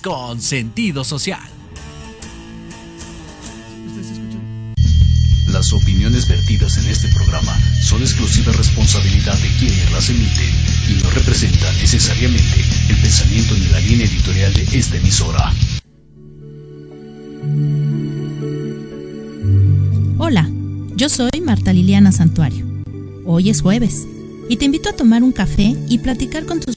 con sentido social. Las opiniones vertidas en este programa son exclusiva responsabilidad de quienes las emiten y no representan necesariamente el pensamiento ni la línea editorial de esta emisora. Hola, yo soy Marta Liliana Santuario. Hoy es jueves y te invito a tomar un café y platicar con tus...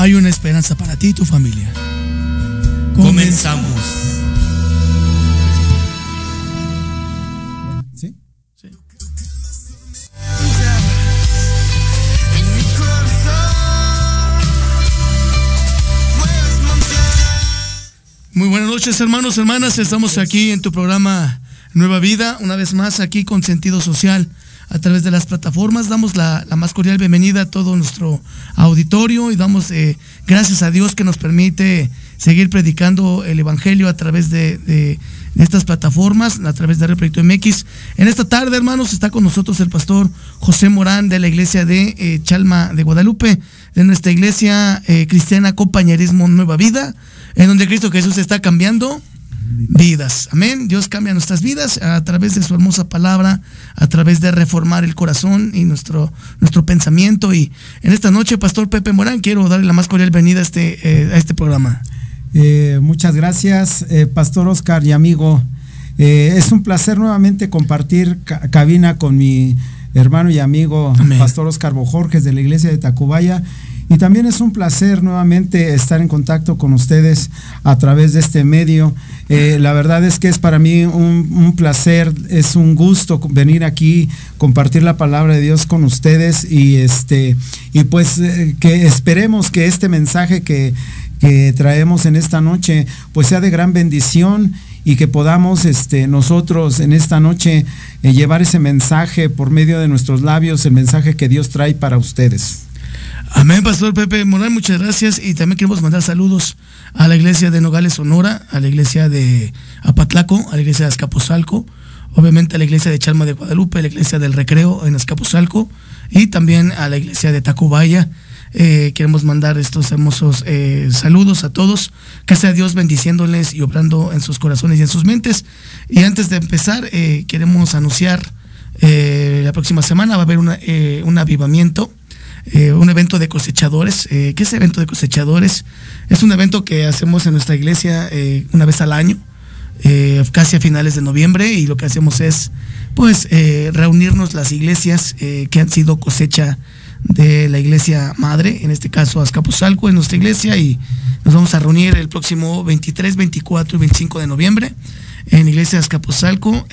hay una esperanza para ti y tu familia. Comenzamos. ¿Sí? Sí. Muy buenas noches, hermanos, hermanas. Estamos aquí en tu programa Nueva Vida, una vez más aquí con sentido social a través de las plataformas. Damos la, más cordial bienvenida a todo nuestro auditorio y damos eh, gracias a Dios que nos permite seguir predicando el Evangelio a través de, estas plataformas, a través de Red Proyecto MX. En esta tarde, hermanos, está con nosotros el pastor José Morán de la iglesia de eh, Chalma de Guadalupe, de nuestra iglesia eh, cristiana Compañerismo Nueva Vida, en donde Cristo Jesús está cambiando vidas. Amén. Dios cambia nuestras vidas a través de su hermosa palabra, a través de reformar el corazón y nuestro, nuestro pensamiento. Y en esta noche, Pastor Pepe Morán, quiero darle la más cordial bienvenida a este, eh, a este programa. Eh, muchas gracias, eh, Pastor Oscar y amigo. Es un placer nuevamente compartir ca- cabina con mi hermano y amigo Amén. Pastor Oscar Bojorges de la iglesia de Tacubaya. Y también es un placer nuevamente estar en contacto con ustedes a través de este medio. Eh, la verdad es que es para mí un, placer, es un gusto venir aquí, compartir la palabra de Dios con ustedes y este y pues eh, que esperemos que este mensaje que, que traemos en esta noche pues sea de gran bendición y que podamos este, nosotros en esta noche eh, llevar ese mensaje por medio de nuestros labios, el mensaje que Dios trae para ustedes. Amén, Pastor Pepe Morán, muchas gracias. Y también queremos mandar saludos a la iglesia de Nogales, Sonora, a la iglesia de Apatlaco, a la iglesia de Azcapotzalco, obviamente a la iglesia de Chalma de Guadalupe, a la iglesia del Recreo en Azcapotzalco y también a la iglesia de Tacubaya. Eh, queremos mandar estos hermosos eh, saludos a todos. Que sea Dios bendiciéndoles y obrando en sus corazones y en sus mentes. Y antes de empezar, eh, queremos anunciar la próxima semana va a haber un avivamiento eh, un evento de cosechadores. Eh, ¿Qué es evento de cosechadores? Es un evento que hacemos en nuestra iglesia eh, una vez al año, casi a finales de noviembre, y lo que hacemos es, pues, reunirnos las iglesias que han sido cosecha de la iglesia madre, en este caso Azcapotzalco, en nuestra iglesia, y nos vamos a reunir el próximo 23, 24 y 25 de noviembre en Iglesia Azcapotzalco.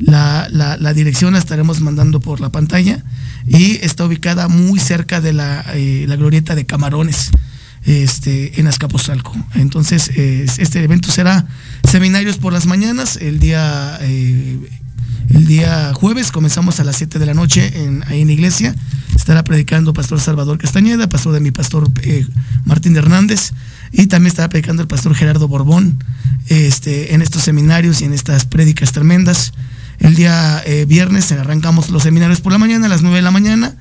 La, la- la dirección la estaremos mandando por la pantalla y está ubicada muy cerca de la, eh, la glorieta de Camarones este, en Azcapotzalco. Entonces, este evento será seminarios por las mañanas, el día, eh, el día jueves comenzamos a las 7 de la noche en, ahí en la iglesia. Estará predicando Pastor Salvador Castañeda, pastor de mi pastor eh, Martín Hernández, y también estará predicando el pastor Gerardo Borbón este, en estos seminarios y en estas prédicas tremendas. El día eh, viernes arrancamos los seminarios por la mañana, a las 9 de la mañana,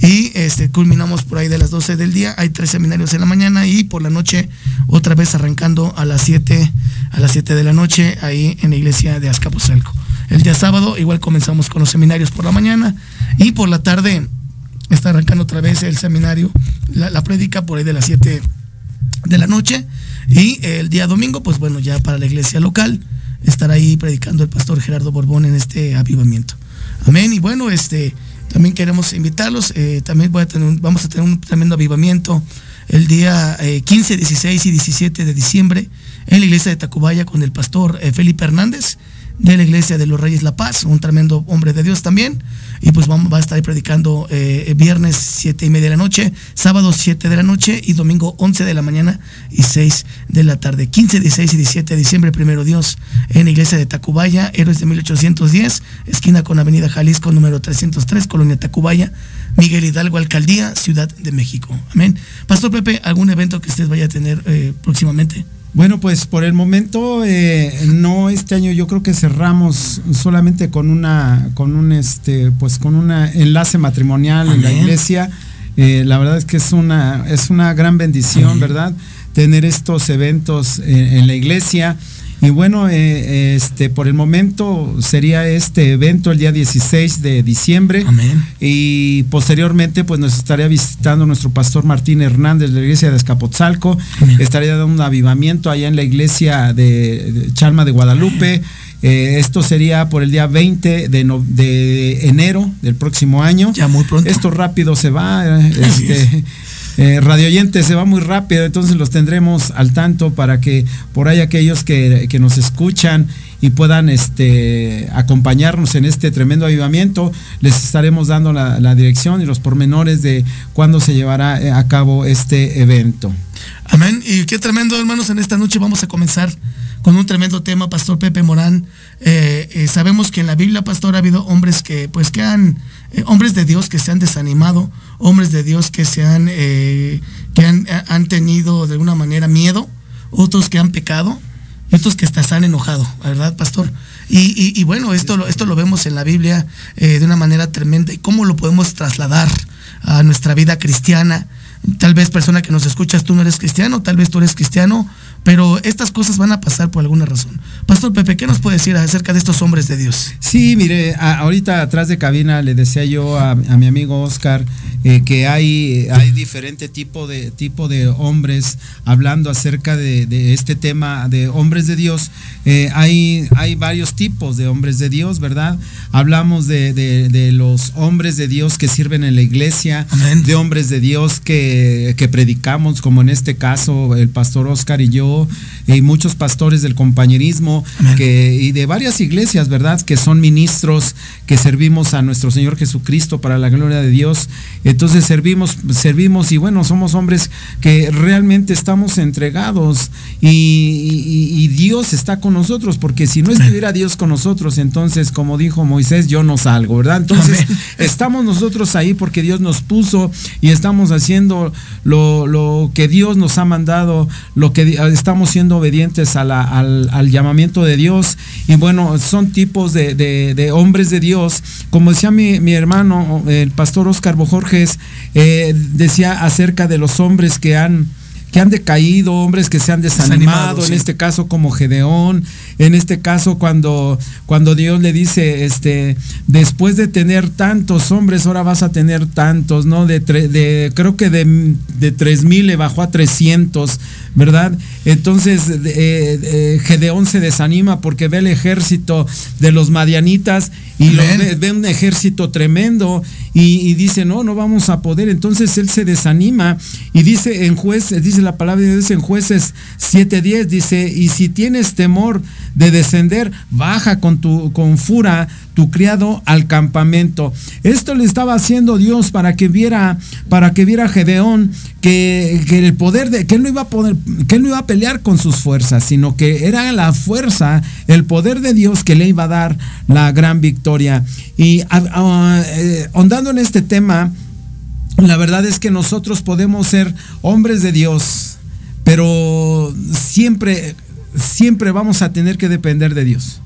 y este, culminamos por ahí de las 12 del día. Hay tres seminarios en la mañana y por la noche otra vez arrancando a las 7, a las 7 de la noche ahí en la iglesia de Azcapotzalco. El día sábado igual comenzamos con los seminarios por la mañana y por la tarde está arrancando otra vez el seminario, la, la prédica por ahí de las 7 de la noche y el día domingo, pues bueno, ya para la iglesia local estará ahí predicando el pastor Gerardo Borbón en este avivamiento. Amén. Y bueno, este también queremos invitarlos, eh, también voy a tener vamos a tener un tremendo avivamiento el día eh, 15, 16 y 17 de diciembre en la iglesia de Tacubaya con el pastor eh, Felipe Hernández de la iglesia de los Reyes La Paz, un tremendo hombre de Dios también. Y pues vamos, va a estar predicando eh, viernes 7 y media de la noche, sábado 7 de la noche y domingo 11 de la mañana y 6 de la tarde. 15, 16 y 17 de diciembre, primero Dios, en la iglesia de Tacubaya, Héroes de 1810, esquina con Avenida Jalisco, número 303, Colonia Tacubaya, Miguel Hidalgo, Alcaldía, Ciudad de México. Amén. Pastor Pepe, ¿algún evento que usted vaya a tener eh, próximamente? Bueno, pues por el momento eh, no este año yo creo que cerramos solamente con una con un este pues con un enlace matrimonial en la iglesia. Eh, la verdad es que es una es una gran bendición, ¿verdad? Tener estos eventos en la iglesia. Y bueno, eh, este, por el momento sería este evento el día 16 de diciembre. Amén. Y posteriormente, pues nos estaría visitando nuestro pastor Martín Hernández de la iglesia de Escapotzalco. Estaría dando un avivamiento allá en la iglesia de, Chalma de Guadalupe. Eh, esto sería por el día 20 de, de, enero del próximo año. Ya muy pronto. Esto rápido se va. Este, eh, radio oyentes se va muy rápido, entonces los tendremos al tanto para que por ahí aquellos que, nos escuchan y puedan este, acompañarnos en este tremendo avivamiento, les estaremos dando la, dirección y los pormenores de cuándo se llevará eh, a cabo este evento. Amén. Y qué tremendo, hermanos, en esta noche vamos a comenzar con un tremendo tema, Pastor Pepe Morán. Eh, sabemos que en la Biblia, Pastor, ha habido hombres que, pues, que han eh, hombres de Dios que se han desanimado, hombres de Dios que se han, eh, que han, tenido de alguna manera miedo, otros que han pecado, otros que hasta se han enojado, ¿verdad, pastor? Y, bueno, esto esto lo vemos en la Biblia eh, de una manera tremenda. ¿Y cómo lo podemos trasladar a nuestra vida cristiana? Tal vez persona que nos escuchas, tú no eres cristiano, tal vez tú eres cristiano, pero estas cosas van a pasar por alguna razón. Pastor Pepe, ¿qué nos puede decir acerca de estos hombres de Dios? Sí, mire, ahorita atrás de cabina le decía yo a, mi amigo Oscar eh, que hay, hay diferente tipo de, tipo de hombres hablando acerca de, este tema de hombres de Dios. Eh, hay, hay varios tipos de hombres de Dios, ¿verdad? Hablamos de, los hombres de Dios que sirven en la iglesia, de hombres de Dios que, que predicamos, como en este caso el pastor Oscar y yo y muchos pastores del compañerismo que, y de varias iglesias, ¿verdad? Que son ministros, que servimos a nuestro Señor Jesucristo para la gloria de Dios. Entonces servimos, servimos y bueno, somos hombres que realmente estamos entregados y, Dios está con nosotros, porque si no estuviera Dios con nosotros, entonces, como dijo Moisés, yo no salgo, ¿verdad? Entonces, estamos nosotros ahí porque Dios nos puso y estamos haciendo lo, lo que Dios nos ha mandado, lo que estamos siendo obedientes al, llamamiento de Dios. Y bueno, son tipos de, hombres de Dios. Como decía mi, hermano, el pastor Oscar Bojorges, eh, decía acerca de los hombres que han que han decaído, hombres que se han desanimado, en este caso como Gedeón, en este caso cuando, cuando Dios le dice, este, después de tener tantos hombres, ahora vas a tener tantos, ¿no? De, de creo que de, de 3 mil le bajó a 300, ¿verdad? Entonces eh, Gedeón se desanima porque ve el ejército de los madianitas y ve, un ejército tremendo y, dice, no, no vamos a poder. Entonces él se desanima y dice en jueces, dice la palabra de Dios en jueces 7.10, dice, y si tienes temor de descender, baja con tu con fura tu criado al campamento. Esto le estaba haciendo Dios para que viera, para que viera Gedeón que, el poder de, que él no iba a poder, que él no iba a pelear con sus fuerzas, sino que era la fuerza, el poder de Dios que le iba a dar la gran victoria. Y eh, ahondando en este tema, la verdad es que nosotros podemos ser hombres de Dios, pero siempre, siempre vamos a tener que depender de Dios.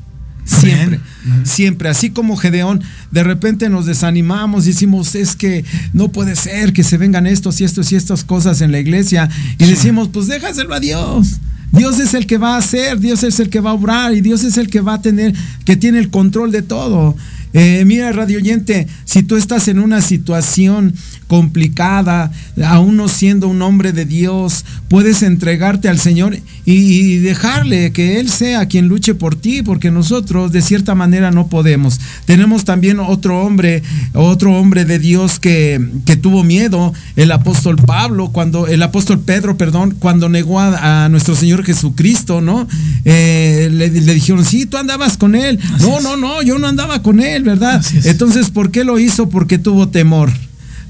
Siempre, siempre. Así como Gedeón, de repente nos desanimamos, decimos, es que no puede ser que se vengan estos y estos y estas cosas en la iglesia. Y decimos, pues déjaselo a Dios. Dios es el que va a hacer, Dios es el que va a obrar y Dios es el que va a tener, que tiene el control de todo. Eh, mira, radio oyente, si tú estás en una situación complicada, aún no siendo un hombre de Dios, puedes entregarte al Señor y, dejarle que Él sea quien luche por ti, porque nosotros de cierta manera no podemos. Tenemos también otro hombre, otro hombre de Dios que, tuvo miedo, el apóstol Pablo, cuando, el apóstol Pedro, perdón, cuando negó a, nuestro Señor Jesucristo, ¿no? Eh, le, dijeron, sí, tú andabas con Él. no, no, no, yo no andaba con Él, ¿verdad? Entonces, ¿por qué lo hizo? Porque tuvo temor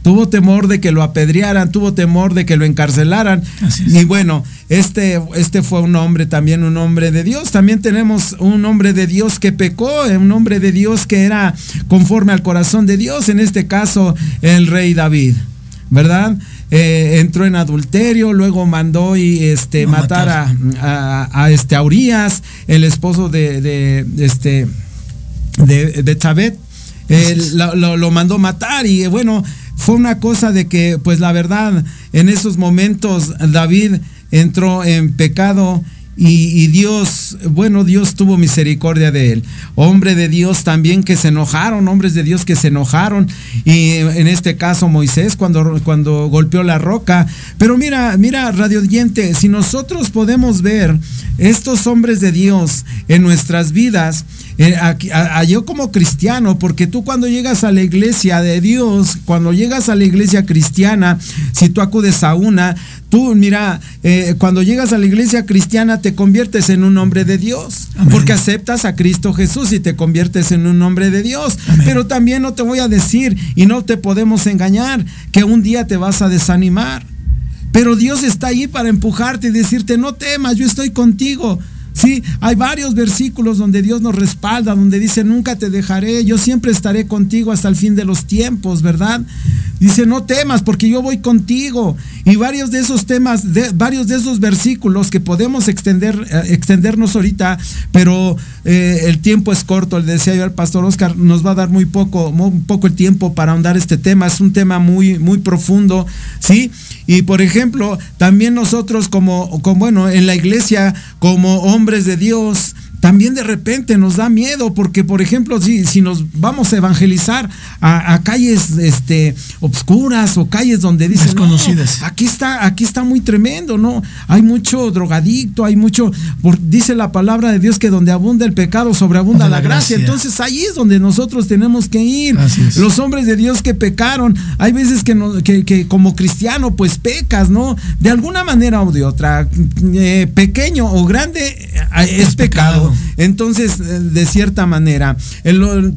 tuvo temor de que lo apedrearan, tuvo temor de que lo encarcelaran. Y bueno, este, este fue un hombre también, un hombre de Dios. También tenemos un hombre de Dios que pecó, un hombre de Dios que era conforme al corazón de Dios, en este caso el rey David, ¿verdad? Eh, entró en adulterio, luego mandó y este matar, A, a, este a Urias, el esposo de, de este de, de Chabet. lo, lo, mandó matar y bueno, fue una cosa de que, pues la verdad, en esos momentos David entró en pecado y, Dios, bueno, Dios tuvo misericordia de él. Hombre de Dios también que se enojaron, hombres de Dios que se enojaron. Y en este caso Moisés cuando, cuando golpeó la roca. Pero mira, mira, radio oyente, si nosotros podemos ver estos hombres de Dios en nuestras vidas, eh, a, yo como cristiano, porque tú cuando llegas a la iglesia de Dios, cuando llegas a la iglesia cristiana, si tú acudes a una, tú mira, eh, cuando llegas a la iglesia cristiana te conviertes en un hombre de Dios, porque aceptas a Cristo Jesús y te conviertes en un hombre de Dios. Pero también no te voy a decir y no te podemos engañar que un día te vas a desanimar. Pero Dios está ahí para empujarte y decirte, no temas, yo estoy contigo. Hay varios versículos donde Dios nos respalda, donde dice, nunca te dejaré, yo siempre estaré contigo hasta el fin de los tiempos, ¿verdad? Dice, no temas porque yo voy contigo. Y varios de esos temas, varios de esos versículos que podemos extender, eh, extendernos ahorita, pero eh, el tiempo es corto, le decía yo al pastor Oscar, nos va a dar muy poco, muy poco el tiempo para ahondar este tema, es un tema muy, muy profundo, ¿sí? Y por ejemplo, también nosotros como, como bueno, en la iglesia, como hombres de Dios, también de repente nos da miedo porque, por ejemplo, si, si nos vamos a evangelizar a, calles este, obscuras o calles donde dicen, Desconocidas. aquí está, aquí está muy tremendo, ¿no? Hay mucho drogadicto, hay mucho, dice la palabra de Dios que donde abunda el pecado, sobreabunda la, gracia. Entonces ahí es donde nosotros tenemos que ir. Los hombres de Dios que pecaron, hay veces que, que, como cristiano pues pecas, ¿no? De alguna manera o de otra, eh, pequeño o grande, eh, es, pecado. Entonces, eh, de cierta manera,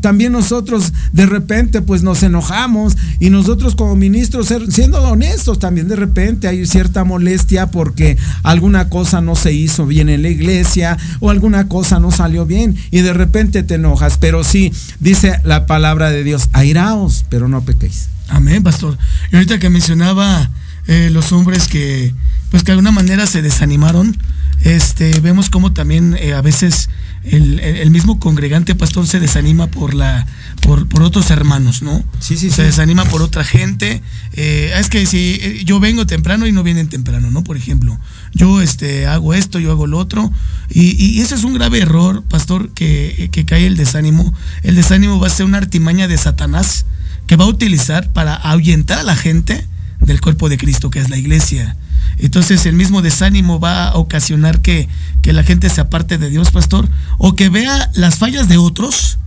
también nosotros de repente pues nos enojamos y nosotros como ministros, siendo honestos, también de repente hay cierta molestia porque alguna cosa no se hizo bien en la iglesia o alguna cosa no salió bien y de repente te enojas. Pero sí, dice la palabra de Dios, airaos, pero no pequéis. Amén, pastor. Y ahorita que mencionaba eh, los hombres que, pues que de alguna manera se desanimaron, este, vemos como también eh, a veces el, mismo congregante pastor se desanima por la por, otros hermanos, ¿no? Sí, sí, se desanima por otra gente. Eh, es que si eh, yo vengo temprano y no vienen temprano, ¿no? Por ejemplo, yo este, hago esto, yo hago lo otro. Y, y ese es un grave error, pastor, que, que cae el desánimo. El desánimo va a ser una artimaña de Satanás que va a utilizar para ahuyentar a la gente del cuerpo de Cristo, que es la iglesia. Entonces el mismo desánimo va a ocasionar que, la gente se aparte de Dios, pastor, o que vea las fallas de otros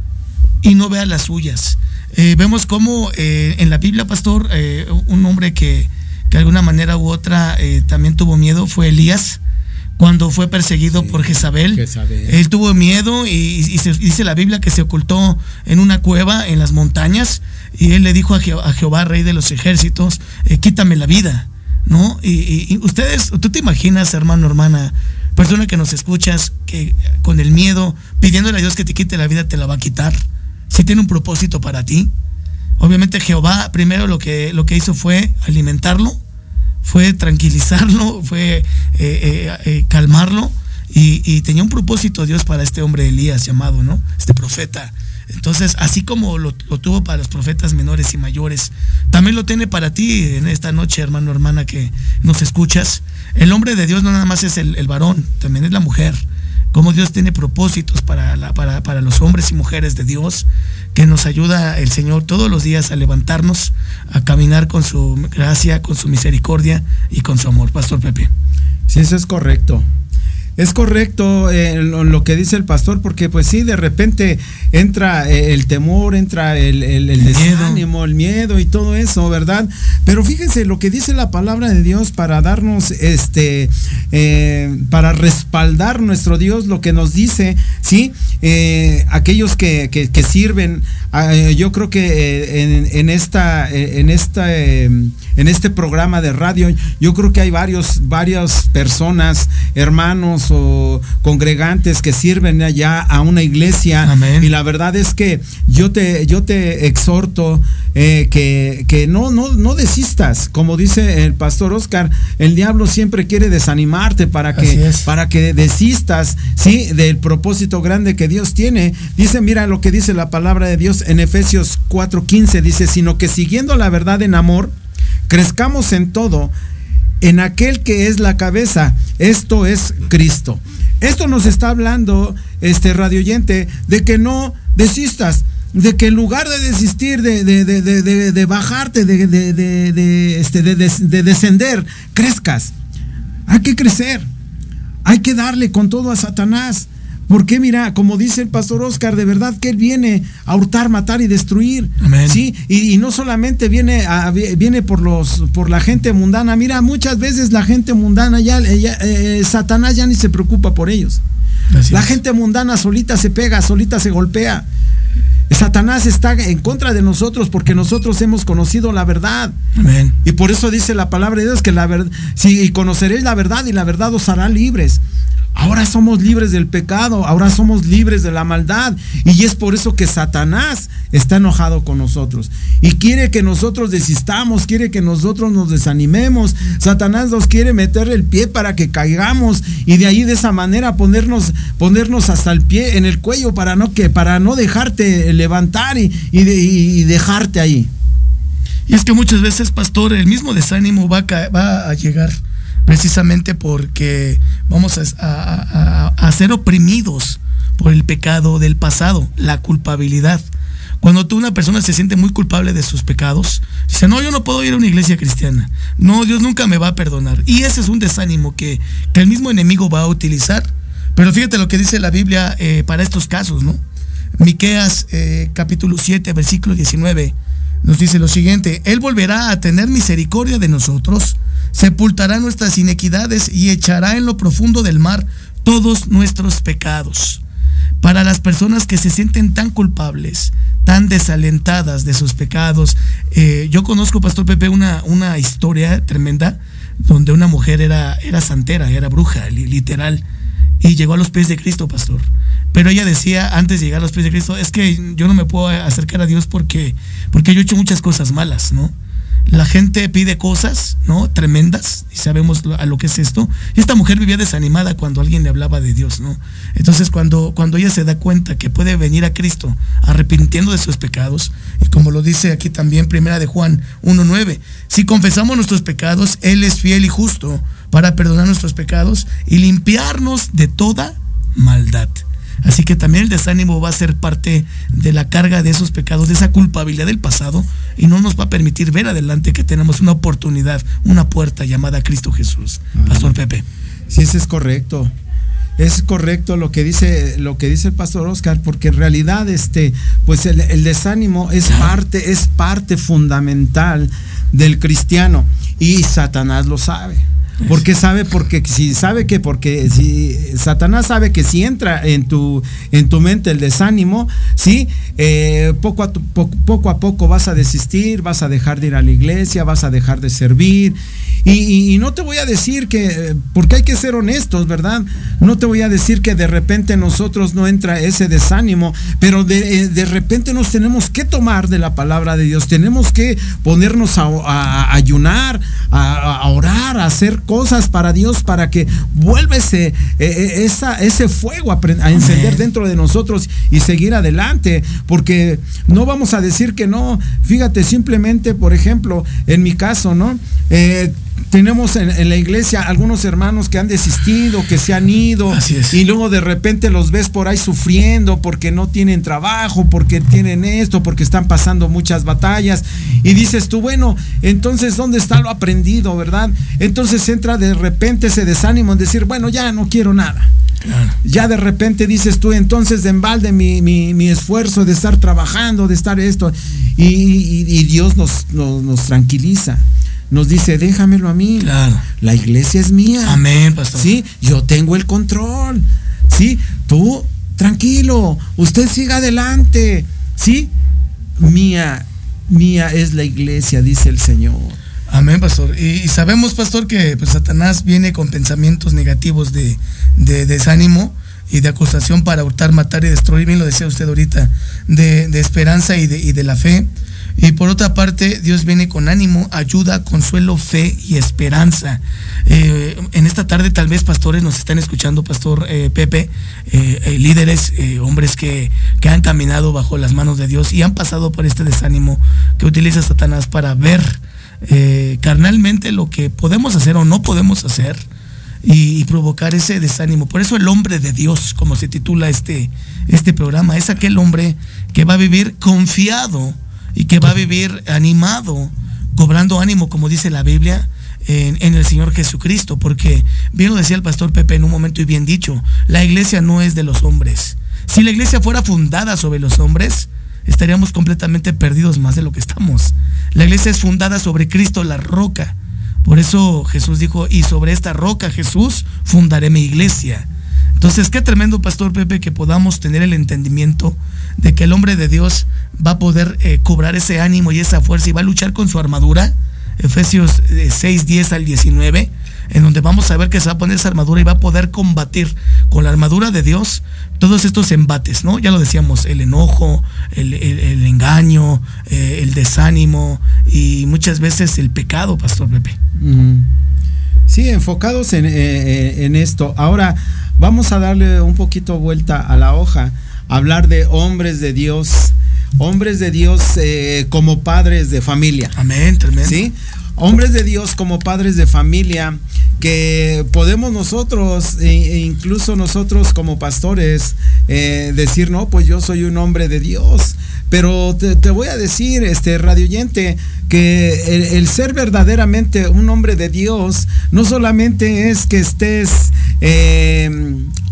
y no vea las suyas. Eh, vemos cómo eh, en la Biblia, pastor, eh, un hombre que, de alguna manera u otra también tuvo miedo fue Elías cuando fue perseguido por Jezabel. Él tuvo miedo y, dice la Biblia que se ocultó en una cueva en las montañas y él le dijo a, Jehová, rey de los ejércitos, quítame la vida. ¿No? Y, ustedes, tú te imaginas, hermano, hermana, persona que nos escuchas, que con el miedo, pidiéndole a Dios que te quite la vida, te la va a quitar. Si tiene un propósito para ti. Obviamente Jehová primero lo que, lo que hizo fue alimentarlo, fue tranquilizarlo, fue eh, eh, eh, calmarlo y, y, tenía un propósito Dios para este hombre Elías llamado, ¿no? Este profeta. Entonces, así como lo, tuvo para los profetas menores y mayores, también lo tiene para ti en esta noche, hermano, hermana, que nos escuchas. El hombre de Dios no nada más es el, varón, también es la mujer. cómo Dios tiene propósitos para, para, para los hombres y mujeres de Dios, que nos ayuda el Señor todos los días a levantarnos, a caminar con su gracia, con su misericordia y con su amor. Pastor Pepe. Sí, eso es correcto. Es correcto eh, lo, que dice el pastor, porque pues sí, de repente entra eh, el temor, entra el, el, desánimo, el miedo y todo eso, ¿verdad? Pero fíjense lo que dice la palabra de Dios para darnos, este, eh, para respaldar nuestro Dios, lo que nos dice, ¿sí? aquellos que, que, sirven, ah, yo creo que en, en, esta, en esta, en este programa de radio, yo creo que hay varios, varias personas, hermanos, o congregantes que sirven allá a una iglesia. Y la verdad es que yo te, yo te exhorto eh, que, que, no, no, no desistas. Como dice el pastor Oscar, el diablo siempre quiere desanimarte para que, para que desistas, ¿sí? Del propósito grande que Dios tiene. Dice, mira lo que dice la palabra de Dios en Efesios 4:15, dice, sino que siguiendo la verdad en amor, crezcamos en todo en aquel que es la cabeza. Esto es Cristo. Esto nos está hablando, este radio oyente, de que no desistas, de que en lugar de desistir, de, de, de, de bajarte, este, de descender, crezcas. Hay que crecer. Hay que darle con todo a Satanás. Porque mira, como dice el pastor Oscar, de verdad que él viene a hurtar, matar y destruir. Sí, y, no solamente viene a, viene por los por la gente mundana. Mira, muchas veces la gente mundana ya, eh, Satanás ya ni se preocupa por ellos. la gente mundana solita se pega, solita se golpea. Satanás está en contra de nosotros porque nosotros hemos conocido la verdad. Y por eso dice la palabra de Dios que la verdad, si conoceréis la verdad y la verdad os hará libres. Ahora somos libres del pecado, ahora somos libres de la maldad. Y es por eso que Satanás está enojado con nosotros. Y quiere que nosotros desistamos, quiere que nosotros nos desanimemos. Satanás nos quiere meter el pie para que caigamos y de ahí de esa manera ponernos, ponernos hasta el pie en el cuello para no, que, para no dejarte levantar y, y, dejarte ahí. Y es que muchas veces, pastor, el mismo desánimo va va a llegar precisamente porque vamos a, ser oprimidos por el pecado del pasado, la culpabilidad. Cuando tú una persona se siente muy culpable de sus pecados, dice, no, yo no puedo ir a una iglesia cristiana. No, Dios nunca me va a perdonar. Y ese es un desánimo que, el mismo enemigo va a utilizar. Pero fíjate lo que dice la Biblia eh, para estos casos, ¿no? Miqueas eh, capítulo 7, versículo 19, nos dice lo siguiente, Él volverá a tener misericordia de nosotros sepultará nuestras inequidades y echará en lo profundo del mar todos nuestros pecados. Para las personas que se sienten tan culpables, tan desalentadas de sus pecados, eh, yo conozco, Pastor Pepe, una, una historia tremenda donde una mujer era, era santera, era bruja, literal, y llegó a los pies de Cristo, Pastor. Pero ella decía antes de llegar a los pies de Cristo, es que yo no me puedo acercar a Dios porque, porque yo he hecho muchas cosas malas, ¿no? la gente pide cosas, ¿no? Tremendas, y sabemos a lo que es esto. Y esta mujer vivía desanimada cuando alguien le hablaba de Dios, ¿no? Entonces, cuando, cuando ella se da cuenta que puede venir a Cristo arrepintiendo de sus pecados, y como lo dice aquí también, primera de Juan 1.9, si confesamos nuestros pecados, Él es fiel y justo para perdonar nuestros pecados y limpiarnos de toda maldad. Así que también el desánimo va a ser parte de la carga de esos pecados, de esa culpabilidad del pasado, y no nos va a permitir ver adelante que tenemos una oportunidad, una puerta llamada Cristo Jesús. Pastor Pepe. Sí, eso es correcto. Es correcto lo que dice lo que dice el pastor Oscar, porque en realidad este, pues el, desánimo es parte, es parte fundamental del cristiano y Satanás lo sabe. Porque sabe, porque si sabe que, porque si Satanás sabe que si entra en tu, en tu mente el desánimo, sí, eh, poco, a, poco a poco vas a desistir, vas a dejar de ir a la iglesia, vas a dejar de servir. Y, no te voy a decir que, porque hay que ser honestos, ¿verdad? No te voy a decir que de repente nosotros no entra ese desánimo, pero de, de repente nos tenemos que tomar de la palabra de Dios, tenemos que ponernos a, ayunar, a, orar, a hacer cosas para Dios para que vuelva ese, e, e, esa, ese fuego a, encender dentro de nosotros y seguir adelante, porque no vamos a decir que no, fíjate, simplemente, por ejemplo, en mi caso, ¿no? Eh, tenemos en, la iglesia algunos hermanos que han desistido, que se han ido, y luego de repente los ves por ahí sufriendo porque no tienen trabajo, porque tienen esto, porque están pasando muchas batallas, y dices tú, bueno, entonces ¿dónde está lo aprendido, verdad? Entonces entra de repente ese desánimo en decir, bueno, ya no quiero nada. Ya de repente dices tú, entonces de embalde mi, mi, esfuerzo de estar trabajando, de estar esto, y, Dios nos, nos tranquiliza nos dice, déjamelo a mí. Claro. La iglesia es mía. Amén, pastor. Sí, yo tengo el control. Sí, tú, tranquilo, usted siga adelante. Sí, mía, mía es la iglesia, dice el Señor. Amén, pastor. Y, sabemos, pastor, que pues, Satanás viene con pensamientos negativos de, desánimo y de acusación para hurtar, matar y destruir, bien lo decía usted ahorita, de, esperanza y de, y de la fe. Y por otra parte, Dios viene con ánimo, ayuda, consuelo, fe y esperanza. Eh, en esta tarde tal vez pastores nos están escuchando, Pastor eh, Pepe, eh, líderes, hombres que, que, han caminado bajo las manos de Dios y han pasado por este desánimo que utiliza Satanás para ver carnalmente lo que podemos hacer o no podemos hacer. Y, y, provocar ese desánimo. Por eso el hombre de Dios, como se titula este, este programa, es aquel hombre que va a vivir confiado y que va a vivir animado, cobrando ánimo, como dice la Biblia, en, el Señor Jesucristo, porque bien lo decía el pastor Pepe en un momento y bien dicho, la iglesia no es de los hombres. Si la iglesia fuera fundada sobre los hombres, estaríamos completamente perdidos más de lo que estamos. La iglesia es fundada sobre Cristo, la roca. Por eso Jesús dijo, y sobre esta roca Jesús fundaré mi iglesia. Entonces, qué tremendo, Pastor Pepe, que podamos tener el entendimiento de que el hombre de Dios va a poder eh, cobrar ese ánimo y esa fuerza y va a luchar con su armadura. Efesios 6, eh, 10 al 19, en donde vamos a ver que se va a poner esa armadura y va a poder combatir con la armadura de Dios todos estos embates, ¿no? Ya lo decíamos, el enojo, el, engaño, eh, el desánimo y muchas veces el pecado, Pastor Pepe. Sí, enfocados en, en esto. Ahora, vamos a darle un poquito vuelta a la hoja hablar de hombres de Dios, hombres de Dios eh, como padres de familia. Amén, tremendo. ¿Sí? Hombres de Dios como padres de familia que podemos nosotros, e, e incluso nosotros como pastores, eh, decir, no, pues yo soy un hombre de Dios. Pero te, voy a decir, este radio oyente, que el, ser verdaderamente un hombre de Dios no solamente es que estés eh,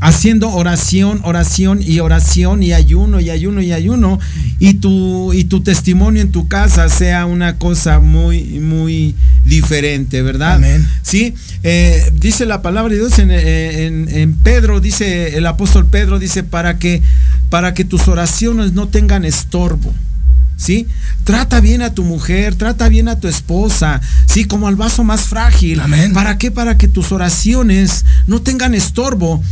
haciendo oración, oración y oración y ayuno y ayuno y ayuno y tu, y tu testimonio en tu casa sea una cosa muy, muy diferente, ¿verdad? Amén. Sí, eh, dice la palabra de Dios en, en, Pedro, dice el apóstol Pedro, dice, para que para que tus oraciones no tengan estorbo. ¿Sí? Trata bien a tu mujer, trata bien a tu esposa, ¿sí? Como al vaso más frágil. Amén. ¿Para qué? Para que tus oraciones no tengan estorbo.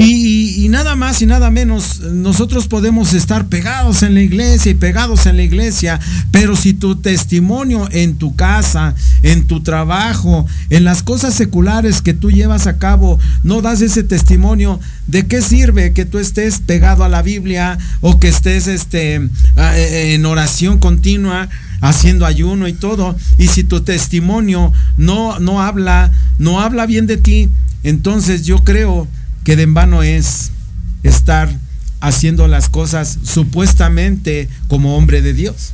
Y, nada más y nada menos, nosotros podemos estar pegados en la iglesia y pegados en la iglesia, pero si tu testimonio en tu casa, en tu trabajo, en las cosas seculares que tú llevas a cabo, no das ese testimonio, ¿de qué sirve que tú estés pegado a la Biblia o que estés este, eh, en oración continua? haciendo ayuno y todo, y si tu testimonio no, no habla, no habla bien de ti, entonces yo creo que de en vano es estar haciendo las cosas supuestamente como hombre de Dios.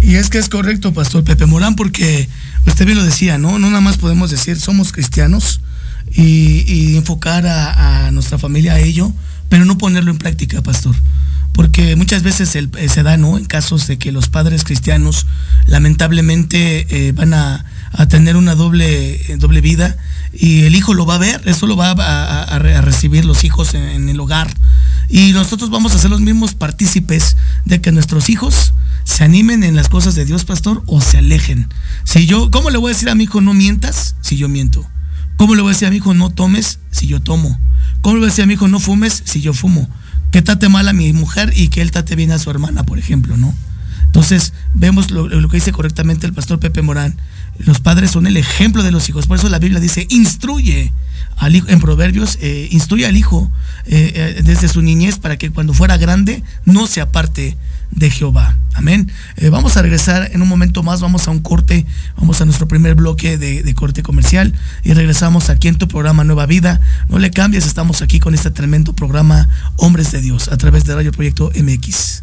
Y es que es correcto, Pastor Pepe Morán, porque usted bien lo decía, ¿no? No nada más podemos decir somos cristianos y, enfocar a, nuestra familia a ello, pero no ponerlo en práctica, Pastor. Porque muchas veces eh, se da, ¿no? En casos de que los padres cristianos lamentablemente eh, van a, tener una doble, eh, doble vida y el hijo lo va a ver, eso lo va a, recibir los hijos en, el hogar. Y nosotros vamos a ser los mismos partícipes de que nuestros hijos se animen en las cosas de Dios, pastor, o se alejen. Si yo, ¿cómo le voy a decir a mi hijo no mientas si yo miento? ¿Cómo le voy a decir a mi hijo no tomes si yo tomo? ¿Cómo le voy a decir a mi hijo no fumes si yo fumo? Que trate mal a mi mujer y que él trate bien a su hermana, por ejemplo, ¿no? Entonces, vemos lo, que dice correctamente el pastor Pepe Morán los padres son el ejemplo de los hijos. Por eso la Biblia dice, instruye al hijo, en Proverbios, eh, instruye al hijo eh, eh, desde su niñez para que cuando fuera grande no se aparte de Jehová. Amén. Eh, vamos a regresar en un momento más, vamos a un corte, vamos a nuestro primer bloque de, de, corte comercial y regresamos aquí en tu programa Nueva Vida. No le cambies, estamos aquí con este tremendo programa Hombres de Dios a través de Radio Proyecto MX.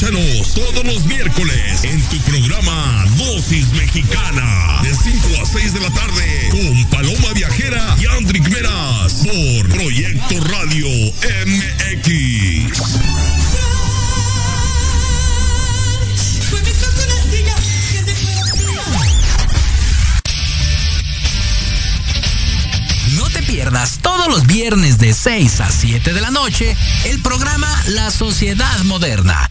Escúchanos todos los miércoles en tu programa Dosis Mexicana de 5 a 6 de la tarde con Paloma Viajera y Andrick Meras por Proyecto Radio MX. No te pierdas todos los viernes de 6 a 7 de la noche el programa La Sociedad Moderna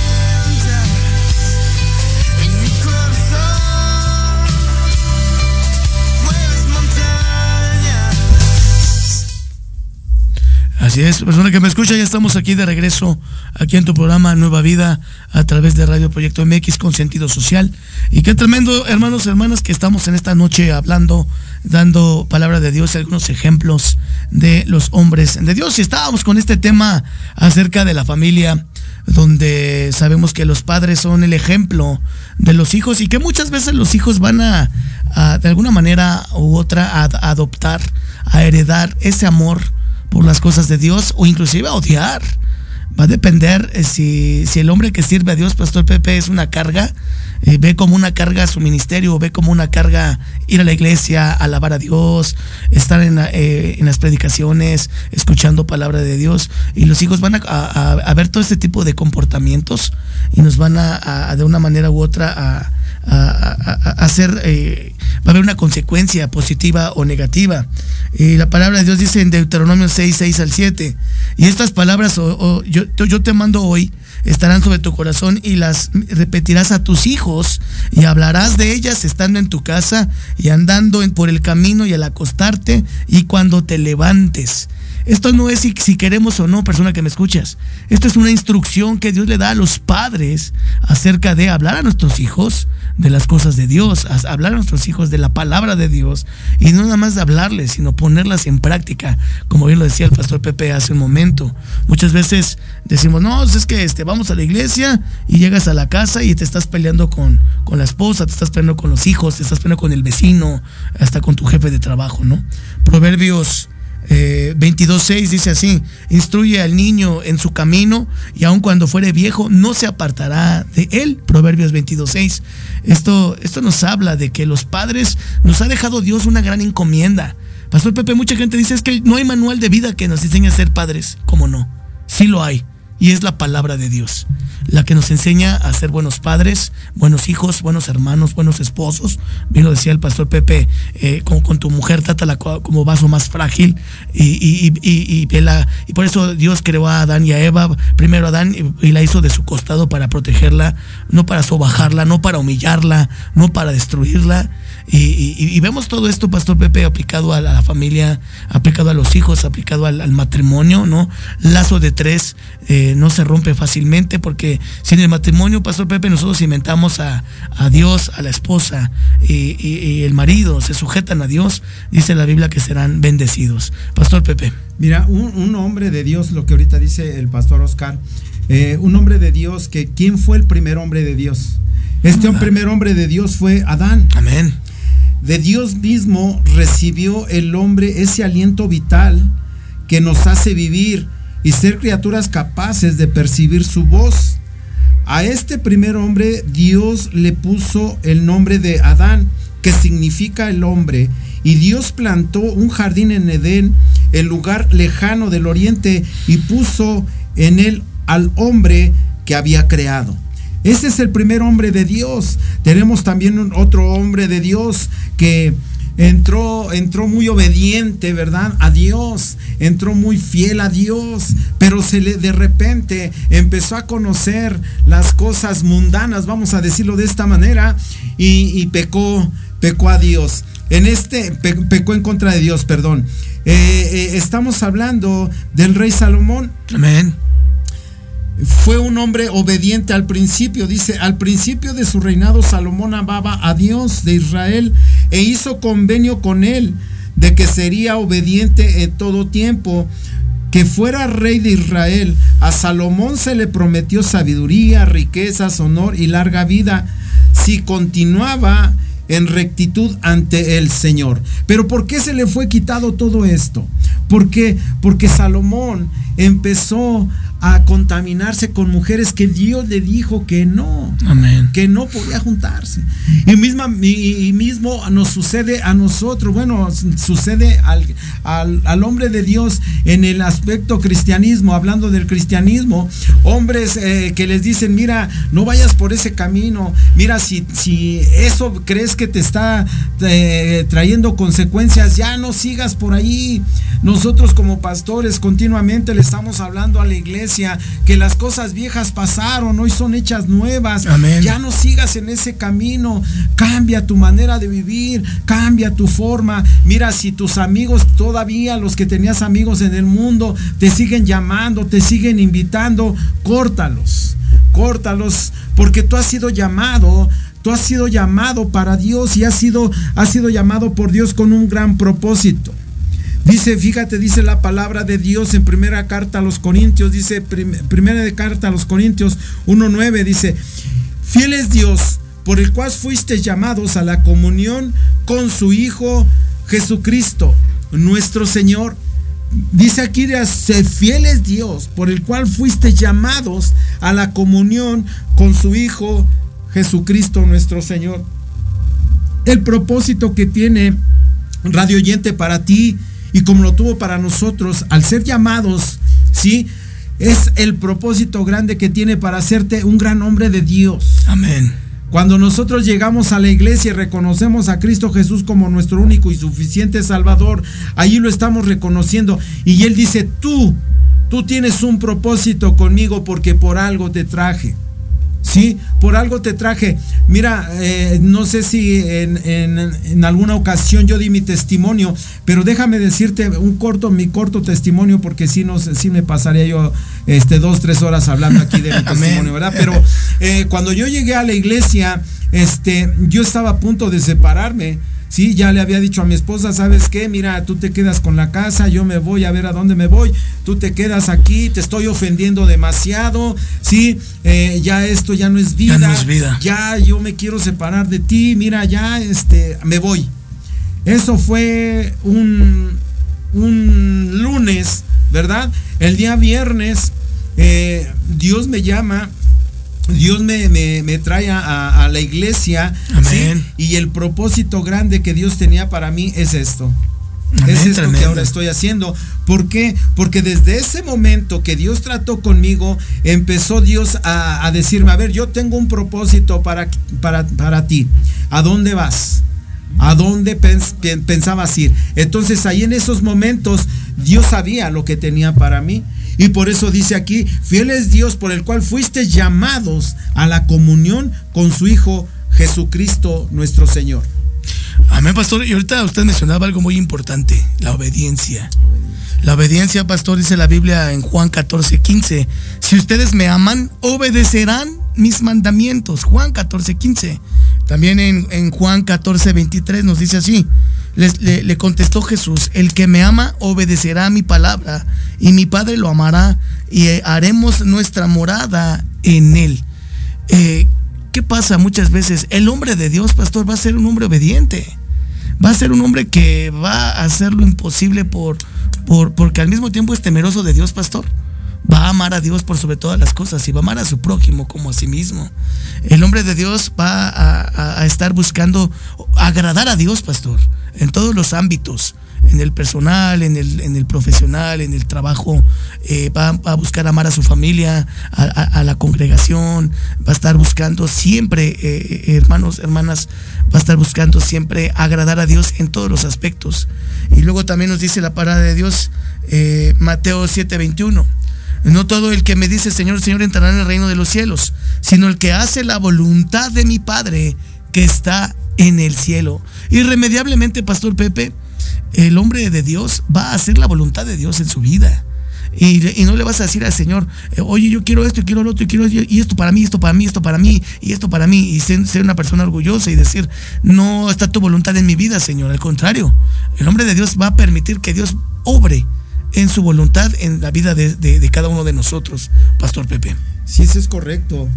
Así es, persona que me escucha, ya estamos aquí de regreso, aquí en tu programa Nueva Vida, a través de Radio Proyecto MX con sentido social. Y qué tremendo, hermanos y hermanas, que estamos en esta noche hablando, dando palabra de Dios, algunos ejemplos de los hombres de Dios. Y estábamos con este tema acerca de la familia, donde sabemos que los padres son el ejemplo de los hijos y que muchas veces los hijos van a, de alguna manera u otra, a adoptar, a heredar ese amor por las cosas de Dios o inclusive a odiar. Va a depender eh, si, si, el hombre que sirve a Dios, Pastor Pepe, es una carga, eh, ve como una carga su ministerio, ve como una carga ir a la iglesia, alabar a Dios, estar en, eh, en las predicaciones, escuchando palabra de Dios. Y los hijos van a, a, a ver todo este tipo de comportamientos y nos van a, de una manera u otra a, hacer, eh, va a haber una consecuencia positiva o negativa. Y la palabra de Dios dice en Deuteronomio 6, 6 al 7. Y estas palabras o, yo, te mando hoy estarán sobre tu corazón y las repetirás a tus hijos y hablarás de ellas estando en tu casa y andando por el camino y al acostarte y cuando te levantes. Esto no es si, si, queremos o no, persona que me escuchas. Esto es una instrucción que Dios le da a los padres acerca de hablar a nuestros hijos de las cosas de Dios, hablar a nuestros hijos de la palabra de Dios y no nada más de hablarles, sino ponerlas en práctica, como bien lo decía el pastor Pepe hace un momento. Muchas veces decimos, no, es que este, vamos a la iglesia y llegas a la casa y te estás peleando con, con la esposa, te estás peleando con los hijos, te estás peleando con el vecino, hasta con tu jefe de trabajo, ¿no? Proverbios eh, 22.6 dice así, instruye al niño en su camino y aun cuando fuere viejo no se apartará de él. Proverbios 22.6. Esto, esto nos habla de que los padres nos ha dejado Dios una gran encomienda. Pastor Pepe, mucha gente dice es que no hay manual de vida que nos enseñe a ser padres. ¿Cómo no? Sí lo hay. Y es la palabra de Dios, la que nos enseña a ser buenos padres, buenos hijos, buenos hermanos, buenos esposos. Bien lo decía el pastor Pepe, eh, con, tu mujer trátala co- como vaso más frágil y, y, y, y, y por eso Dios creó a Adán y a Eva, primero a Adán y la hizo de su costado para protegerla, no para sobajarla, no para humillarla, no para destruirla. Y, y- y vemos todo esto, Pastor Pepe, aplicado a la familia, aplicado a los hijos, aplicado al, al matrimonio, ¿no? Lazo de tres eh, no se rompe fácilmente porque si en el matrimonio, Pastor Pepe, nosotros cimentamos a, a Dios, a la esposa y, el marido, se sujetan a Dios, dice la Biblia que serán bendecidos. Pastor Pepe. Mira, un, un hombre de Dios, lo que ahorita dice el pastor Oscar, eh, un hombre de Dios, que ¿quién fue el primer hombre de Dios? Este primer hombre de Dios fue Adán. Amén. De Dios mismo recibió el hombre ese aliento vital que nos hace vivir y ser criaturas capaces de percibir su voz. A este primer hombre Dios le puso el nombre de Adán, que significa el hombre, y Dios plantó un jardín en Edén, el lugar lejano del oriente, y puso en él al hombre que había creado. Ese es el primer hombre de Dios. Tenemos también un otro hombre de Dios que entró, entró muy obediente, ¿verdad? A Dios, entró muy fiel a Dios, pero se le de repente empezó a conocer las cosas mundanas, vamos a decirlo de esta manera, y, pecó, pecó a Dios. En este, pe- pecó en contra de Dios, perdón. Eh, eh, estamos hablando del rey Salomón. Amén. Fue un hombre obediente al principio, dice, al principio de su reinado Salomón amaba a Dios de Israel e hizo convenio con él de que sería obediente en todo tiempo, que fuera rey de Israel. A Salomón se le prometió sabiduría, riquezas, honor y larga vida si continuaba en rectitud ante el Señor. Pero ¿por qué se le fue quitado todo esto? ¿Por qué? Porque Salomón empezó a contaminarse con mujeres que Dios le dijo que no, Amén. que no podía juntarse. Y, misma, y, mismo nos sucede a nosotros, bueno, sucede al, al, al hombre de Dios en el aspecto cristianismo, hablando del cristianismo, hombres eh, que les dicen, mira, no vayas por ese camino, mira, si, si eso crees que te está eh, trayendo consecuencias, ya no sigas por ahí. Nosotros como pastores continuamente le estamos hablando a la iglesia que las cosas viejas pasaron, hoy son hechas nuevas. Amén. Ya no sigas en ese camino, cambia tu manera de vivir, cambia tu forma. Mira, si tus amigos todavía, los que tenías amigos en el mundo, te siguen llamando, te siguen invitando, córtalos, córtalos, porque tú has sido llamado Tú has sido llamado para Dios y has sido, has sido llamado por Dios con un gran propósito. Dice, fíjate, dice la palabra de Dios en primera carta a los Corintios, dice prim- primera de carta a los Corintios 1.9, dice, fiel es Dios, por el cual fuisteis llamados a la comunión con su Hijo Jesucristo, nuestro Señor. Dice aquí, "Se fiel es Dios, por el cual fuisteis llamados a la comunión con su Hijo Jesucristo, nuestro Señor. El propósito que tiene Radio Oyente para ti y como lo tuvo para nosotros, al ser llamados, ¿sí? Es el propósito grande que tiene para hacerte un gran hombre de Dios. Amén. Cuando nosotros llegamos a la iglesia y reconocemos a Cristo Jesús como nuestro único y suficiente Salvador, allí lo estamos reconociendo. Y Él dice, tú, tú tienes un propósito conmigo porque por algo te traje. Sí, por algo te traje. Mira, eh, no sé si en, en- en alguna ocasión yo di mi testimonio, pero déjame decirte un corto, mi corto testimonio, porque si no, sí me pasaría yo este, dos, tres horas hablando aquí de mi testimonio, ¿verdad? Pero eh, cuando yo llegué a la iglesia, este, yo estaba a punto de separarme. Sí, ya le había dicho a mi esposa, ¿sabes qué? Mira, tú te quedas con la casa, yo me voy a ver a dónde me voy, tú te quedas aquí, te estoy ofendiendo demasiado, sí, eh, ya esto ya no es vida, Ya no es vida. ya yo me quiero separar de ti, mira, ya, este, me voy. Eso fue un, un lunes, ¿verdad? El día viernes, eh, Dios me llama Dios me, me- me trae a, a la iglesia. Amén. ¿sí? Y el propósito grande que Dios tenía para mí es esto. Amén, es esto tremendo. que ahora estoy haciendo. ¿Por qué? Porque desde ese momento que Dios trató conmigo, empezó Dios a, a decirme, a ver, yo tengo un propósito para, para, para ti. ¿A dónde vas? ¿A dónde pens- pen- pensabas ir? Entonces ahí en esos momentos Dios sabía lo que tenía para mí. Y por eso dice aquí, fiel es Dios por el cual fuiste llamados a la comunión con su Hijo Jesucristo nuestro Señor. Amén, pastor. Y ahorita usted mencionaba algo muy importante, la obediencia. La obediencia, pastor, dice la Biblia en Juan 14, 15. Si ustedes me aman, obedecerán mis mandamientos. Juan 14, 15. También en, en Juan 14, 23 nos dice así. Le, contestó Jesús, el que me ama obedecerá mi palabra y mi Padre lo amará y haremos nuestra morada en él. Eh, ¿Qué pasa muchas veces? El hombre de Dios, pastor, va a ser un hombre obediente. Va a ser un hombre que va a hacer lo imposible por, por, porque al mismo tiempo es temeroso de Dios, pastor. Va a amar a Dios por sobre todas las cosas y va a amar a su prójimo como a sí mismo. El hombre de Dios va a, estar buscando agradar a Dios, pastor, en todos los ámbitos, en el personal, en el, en el profesional, en el trabajo. eh, va, a buscar amar a su familia, a la congregación, va a estar buscando siempre, eh, eh, hermanos, hermanas, va a estar buscando siempre agradar a Dios en todos los aspectos. Y luego también nos dice la palabra de Dios, eh, Mateo 7:21. No todo el que me dice Señor, Señor entrará en el reino de los cielos, sino el que hace la voluntad de mi Padre que está en el cielo. Irremediablemente, Pastor Pepe, el hombre de Dios va a hacer la voluntad de Dios en su vida. Y, no le vas a decir al Señor, oye, yo quiero esto, y quiero lo otro, y quiero y esto para mí, esto para mí, esto para mí, y esto para mí, y ser una persona orgullosa y decir, no está tu voluntad en mi vida, Señor. Al contrario, el hombre de Dios va a permitir que Dios obre en su voluntad en la vida de, de- de cada uno de nosotros, Pastor Pepe. Si eso es correcto.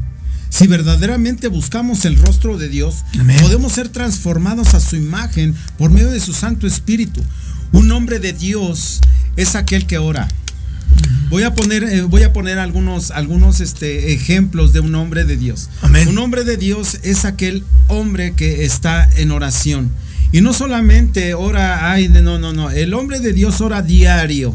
Si verdaderamente buscamos el rostro de Dios, Amén. podemos ser transformados a su imagen por medio de su Santo Espíritu. Un hombre de Dios es aquel que ora. Voy a poner, eh, voy a poner algunos, algunos este, ejemplos de un hombre de Dios. Amén. Un hombre de Dios es aquel hombre que está en oración. Y no solamente ora, ay, no, no, no. El hombre de Dios ora diario.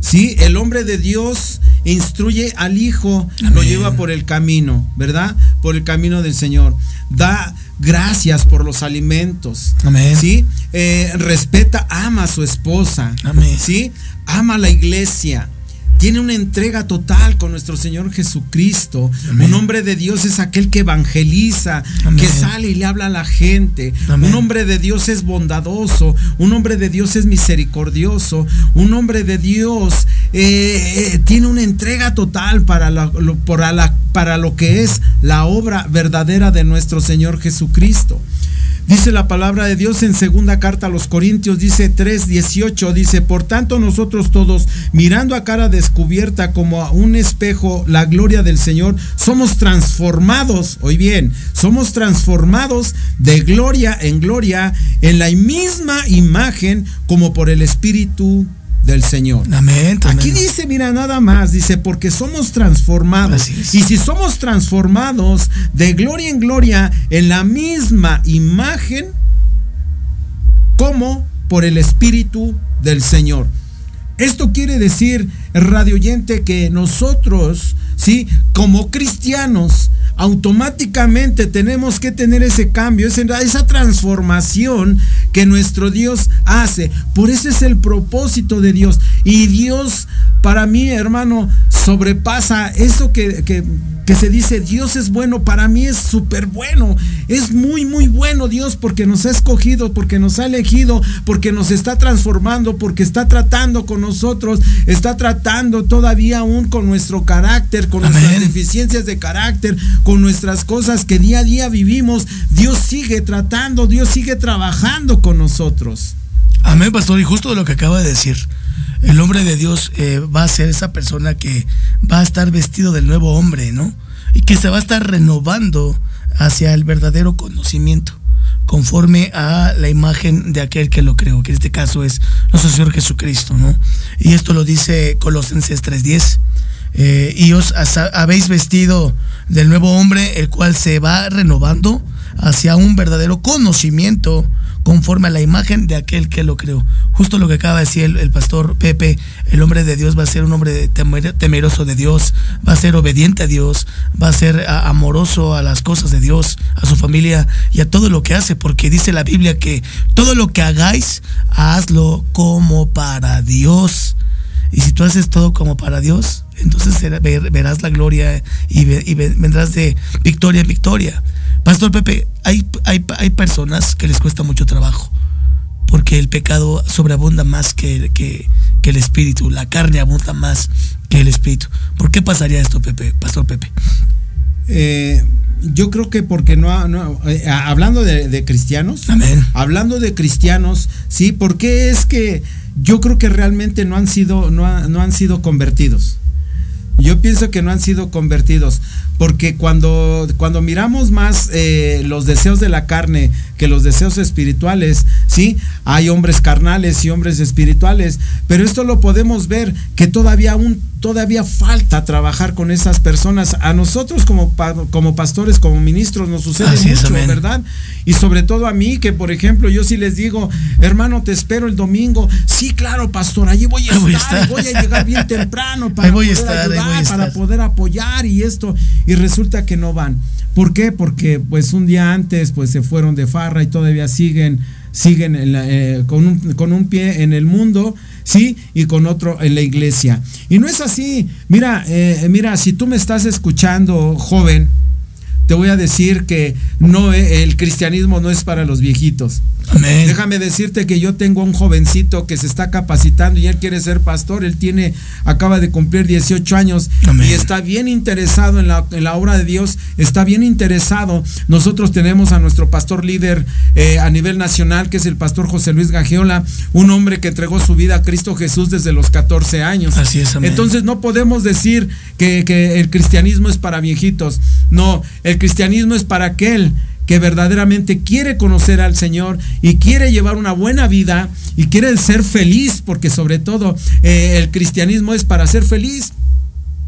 Sí, el hombre de Dios instruye al Hijo, lo lleva por el camino, ¿verdad? Por el camino del Señor. Da gracias por los alimentos. Amén. Sí, Eh, respeta, ama a su esposa. Amén. Sí, ama a la iglesia. Tiene una entrega total con nuestro Señor Jesucristo. Amén. Un hombre de Dios es aquel que evangeliza, Amén. que sale y le habla a la gente. Amén. Un hombre de Dios es bondadoso. Un hombre de Dios es misericordioso. Un hombre de Dios eh, eh, tiene una entrega total para, la- lo, para la- para lo que es la obra verdadera de nuestro Señor Jesucristo. Dice la palabra de Dios en segunda carta a los Corintios, dice 3:18, dice, por tanto nosotros todos, mirando a cara descubierta como a un espejo la gloria del Señor, somos transformados, hoy bien, somos transformados de gloria en gloria en la misma imagen como por el Espíritu del Señor. Amén. Aquí dice, mira, nada más, dice, porque somos transformados. Y si somos transformados de gloria en gloria en la misma imagen, como por el Espíritu del Señor. Esto quiere decir, radio oyente, que nosotros, ¿sí? Como cristianos, automáticamente tenemos que tener ese cambio, esa transformación que nuestro Dios hace. Por eso es el propósito de Dios. Y Dios, para mí, hermano, sobrepasa eso que, que- que se dice, Dios es bueno, para mí es súper bueno. Es muy, muy bueno Dios porque nos ha escogido, porque nos ha elegido, porque nos está transformando, porque está tratando con nosotros, está tratando todavía aún con nuestro carácter, con nuestras deficiencias de carácter, con nuestras cosas que día a día vivimos. Dios sigue tratando, Dios sigue trabajando con nosotros. Amén, pastor. Y justo lo que acaba de decir. El hombre de Dios eh, va a ser esa persona que va a estar vestido del nuevo hombre, ¿no? Y que se va a estar renovando hacia el verdadero conocimiento, conforme a la imagen de aquel que lo creó, que en este caso es nuestro Señor Jesucristo, ¿no? Y esto lo dice Colosenses 3:10. Eh, y os habéis vestido del nuevo hombre, el cual se va renovando hacia un verdadero conocimiento conforme a la imagen de aquel que lo creó. Justo lo que acaba de decir el, pastor Pepe, el hombre de Dios va a ser un hombre temeroso de Dios, va a ser obediente a Dios, va a ser amoroso a las cosas de Dios, a su familia y a todo lo que hace, porque dice la Biblia que todo lo que hagáis, hazlo como para Dios. Y si tú haces todo como para Dios, entonces verás la gloria y, ve- y ve- vendrás de victoria en victoria. Pastor Pepe, hay, hay, hay personas que les cuesta mucho trabajo, porque el pecado sobreabunda más que, que, que el espíritu, la carne abunda más que el espíritu. ¿Por qué pasaría esto, Pepe, Pastor Pepe? Eh, yo creo que porque no, eh, hablando de, de cristianos, hablando de cristianos, sí, porque es que yo creo que realmente no han sido, no, ha- no han sido convertidos. Yo pienso que no han sido convertidos, porque cuando, cuando miramos más eh, los deseos de la carne que los deseos espirituales, sí, hay hombres carnales y hombres espirituales, pero esto lo podemos ver que todavía aún todavía falta trabajar con esas personas. A nosotros como, como pastores, como ministros, nos sucede Así mucho. ¿verdad? Y sobre todo a mí, que por ejemplo, yo sí les digo, hermano, te espero el domingo. Sí, claro, pastor, allí voy a Ahí voy a estar, voy a llegar bien temprano para poder estar, ayudar, para poder apoyar y esto. Y resulta que no van. ¿Por qué? Porque pues un día antes pues se fueron de farra y todavía siguen siguen en la- eh, con, un, con un pie en el mundo, sí, y con otro en la iglesia. Y no es así. Mira, eh, mira, si tú me estás escuchando, joven, te voy a decir que no eh, el cristianismo no es para los viejitos. Amén. Déjame decirte que yo tengo un jovencito que se está capacitando y él quiere ser pastor. Él tiene, acaba de cumplir 18 años Amén. y está bien interesado en la, en la obra de Dios, está bien interesado. Nosotros tenemos a nuestro pastor líder eh, a nivel nacional, que es el pastor José Luis Gagiola, un hombre que entregó su vida a Cristo Jesús desde los 14 años. Así es, amén. Entonces no podemos decir que, que el cristianismo es para viejitos. No, el cristianismo es para aquel que verdaderamente quiere conocer al Señor y quiere llevar una buena vida y quiere ser feliz, porque sobre todo eh, el cristianismo es para ser feliz.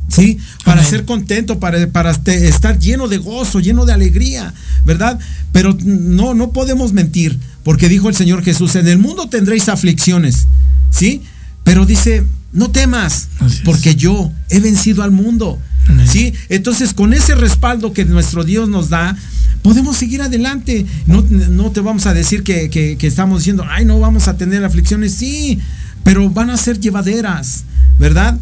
¿sí? Para Amén. ser contento, para, para estar lleno de gozo, lleno de alegría, ¿verdad? Pero no, no podemos mentir, porque dijo el Señor Jesús, en el mundo tendréis aflicciones, ¿sí? Pero dice, no temas, porque yo he vencido al mundo. ¿Sí? Entonces, con ese respaldo que nuestro Dios nos da, podemos seguir adelante. No, no te vamos a decir que, que- que estamos diciendo, ay, no vamos a tener aflicciones, sí, pero van a ser llevaderas, ¿verdad?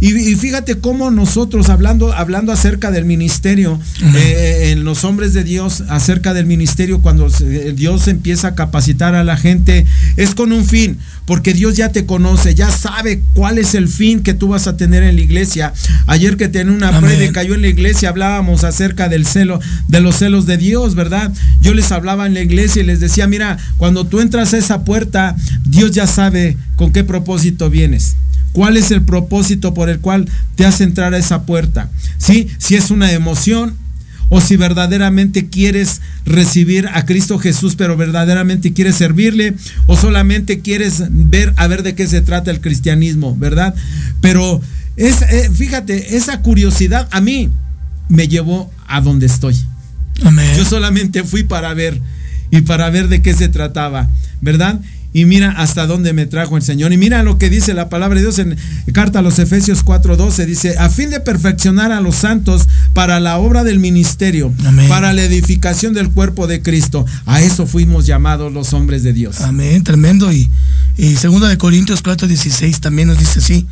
Y, y fíjate cómo nosotros, hablando, hablando acerca del ministerio, eh, en los hombres de Dios, acerca del ministerio, cuando se- Dios empieza a capacitar a la gente, es con un fin, porque Dios ya te conoce, ya sabe cuál es el fin que tú vas a tener en la iglesia. Ayer que tenía una prédica, yo en la iglesia hablábamos acerca del celo, de los celos de Dios, ¿verdad? Yo les hablaba en la iglesia y les decía, mira, cuando tú entras a esa puerta, Dios ya sabe con qué propósito vienes. ¿Cuál es el propósito por el cual te hace entrar a esa puerta? ¿Sí? Si es una emoción o si verdaderamente quieres recibir a Cristo Jesús, pero verdaderamente quieres servirle o solamente quieres ver a ver de qué se trata el cristianismo, ¿verdad? Pero es, eh, fíjate, esa curiosidad a mí me llevó a donde estoy. Amén. Yo solamente fui para ver y para ver de qué se trataba, ¿verdad? Y mira hasta dónde me trajo el Señor. Y mira lo que dice la palabra de Dios en carta a los Efesios 4:12. Dice, a fin de perfeccionar a los santos para la obra del ministerio, Amén. para la edificación del cuerpo de Cristo. A eso fuimos llamados los hombres de Dios. Amén, tremendo. Y, y segunda de Corintios 4:16 también nos dice así.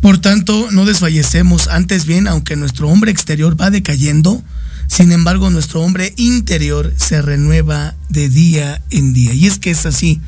Por tanto, no desfallecemos, antes bien, aunque nuestro hombre exterior va decayendo, sin embargo, nuestro hombre interior se renueva de día en día. Y es que es así.